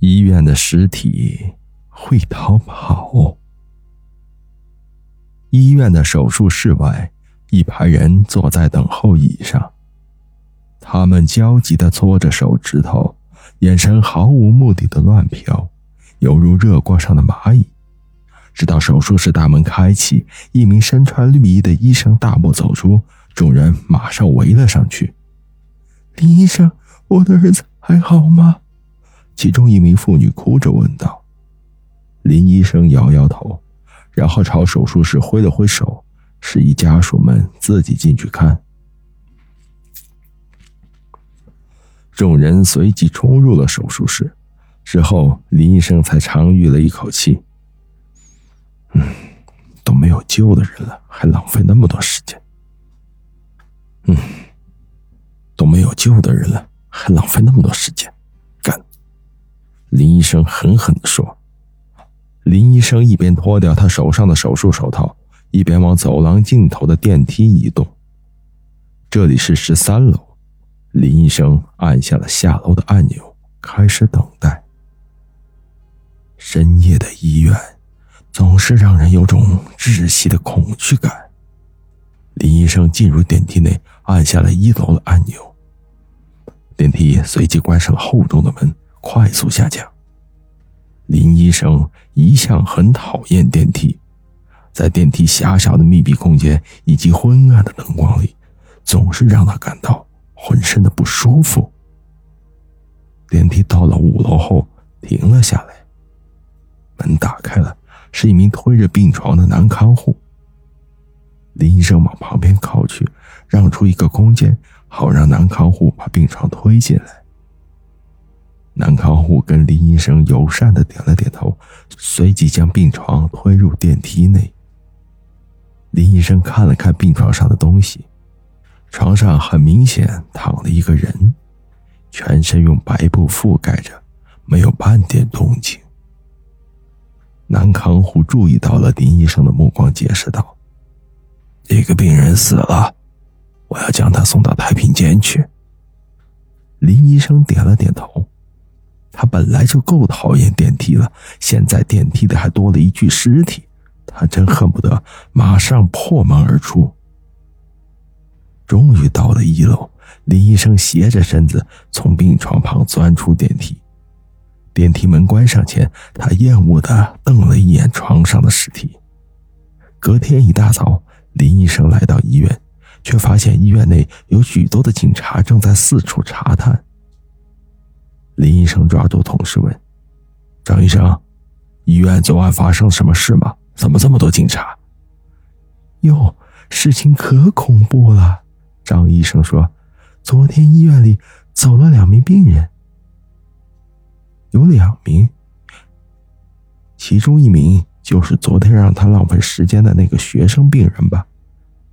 医院的尸体会逃跑。医院的手术室外，一排人坐在等候椅上，他们焦急地搓着手指头，眼神毫无目的的乱瞟，犹如热锅上的蚂蚁。直到手术室大门开启，一名身穿绿衣的医生大步走出，众人马上围了上去。林医生，我的儿子还好吗？其中一名妇女哭着问道。林医生摇摇头，然后朝手术室挥了挥手，示意家属们自己进去看。众人随即冲入了手术室，之后林医生才长吁了一口气。嗯，都没有救的人了，还浪费那么多时间。嗯，都没有救的人了，还浪费那么多时间。林医生狠狠地说：“林医生一边脱掉他手上的手术手套，一边往走廊尽头的电梯移动。这里是十三楼。”林医生按下了下楼的按钮，开始等待。深夜的医院总是让人有种窒息的恐惧感。林医生进入电梯内，按下了一楼的按钮，电梯随即关上了厚重的门。快速下降。林医生一向很讨厌电梯，在电梯狭小的密闭空间以及昏暗的灯光里，总是让他感到浑身的不舒服。电梯到了五楼后停了下来，门打开了，是一名推着病床的男看护。林医生往旁边靠去，让出一个空间，好让男看护把病床推进来。男看护跟林医生友善的点了点头，随即将病床推入电梯内。林医生看了看病床上的东西，床上很明显躺了一个人，全身用白布覆盖着，没有半点动静。男看护注意到了林医生的目光，解释道：“这个病人死了，我要将他送到太平间去。”林医生点了点头。他本来就够讨厌电梯了，现在电梯里还多了一具尸体，他真恨不得马上破门而出。终于到了一楼，林医生斜着身子从病床旁钻出电梯。电梯门关上前，他厌恶的瞪了一眼床上的尸体。隔天一大早，林医生来到医院，却发现医院内有许多的警察正在四处查探。林医生抓住同事问：“张医生，医院昨晚发生什么事吗？怎么这么多警察？”哟，事情可恐怖了。张医生说：“昨天医院里走了两名病人，有两名，其中一名就是昨天让他浪费时间的那个学生病人吧？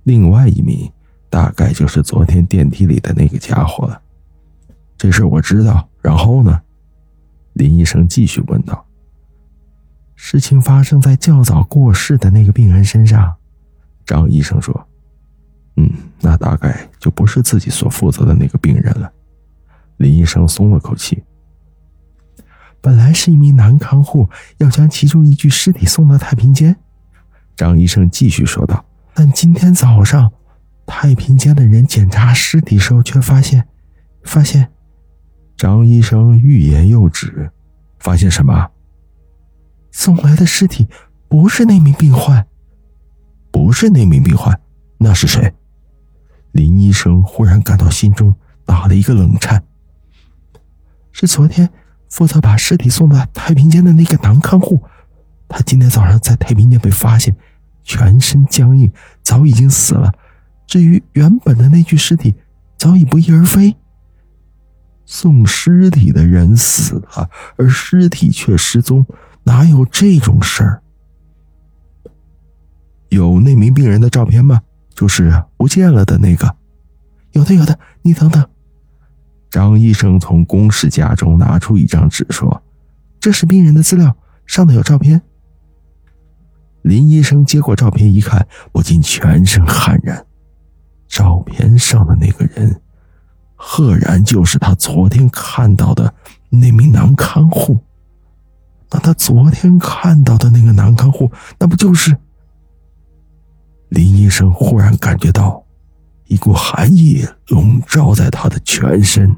另外一名大概就是昨天电梯里的那个家伙了。这事我知道。”然后呢？林医生继续问道。事情发生在较早过世的那个病人身上，张医生说：“嗯，那大概就不是自己所负责的那个病人了。”林医生松了口气。本来是一名男看护要将其中一具尸体送到太平间，张医生继续说道。但今天早上，太平间的人检查尸体时候，却发现，发现。张医生欲言又止，发现什么？送来的尸体不是那名病患，不是那名病患，那是谁？林医生忽然感到心中打了一个冷颤。是昨天负责把尸体送到太平间的那个男看护，他今天早上在太平间被发现，全身僵硬，早已经死了。至于原本的那具尸体，早已不翼而飞。送尸体的人死了，而尸体却失踪，哪有这种事儿？有那名病人的照片吗？就是不见了的那个。有的，有的。你等等。张医生从公事夹中拿出一张纸，说：“这是病人的资料，上头有照片。”林医生接过照片一看，不禁全身汗然。照片上的那个人。赫然就是他昨天看到的那名男看护。那他昨天看到的那个男看护，那不就是？林医生忽然感觉到一股寒意笼罩在他的全身。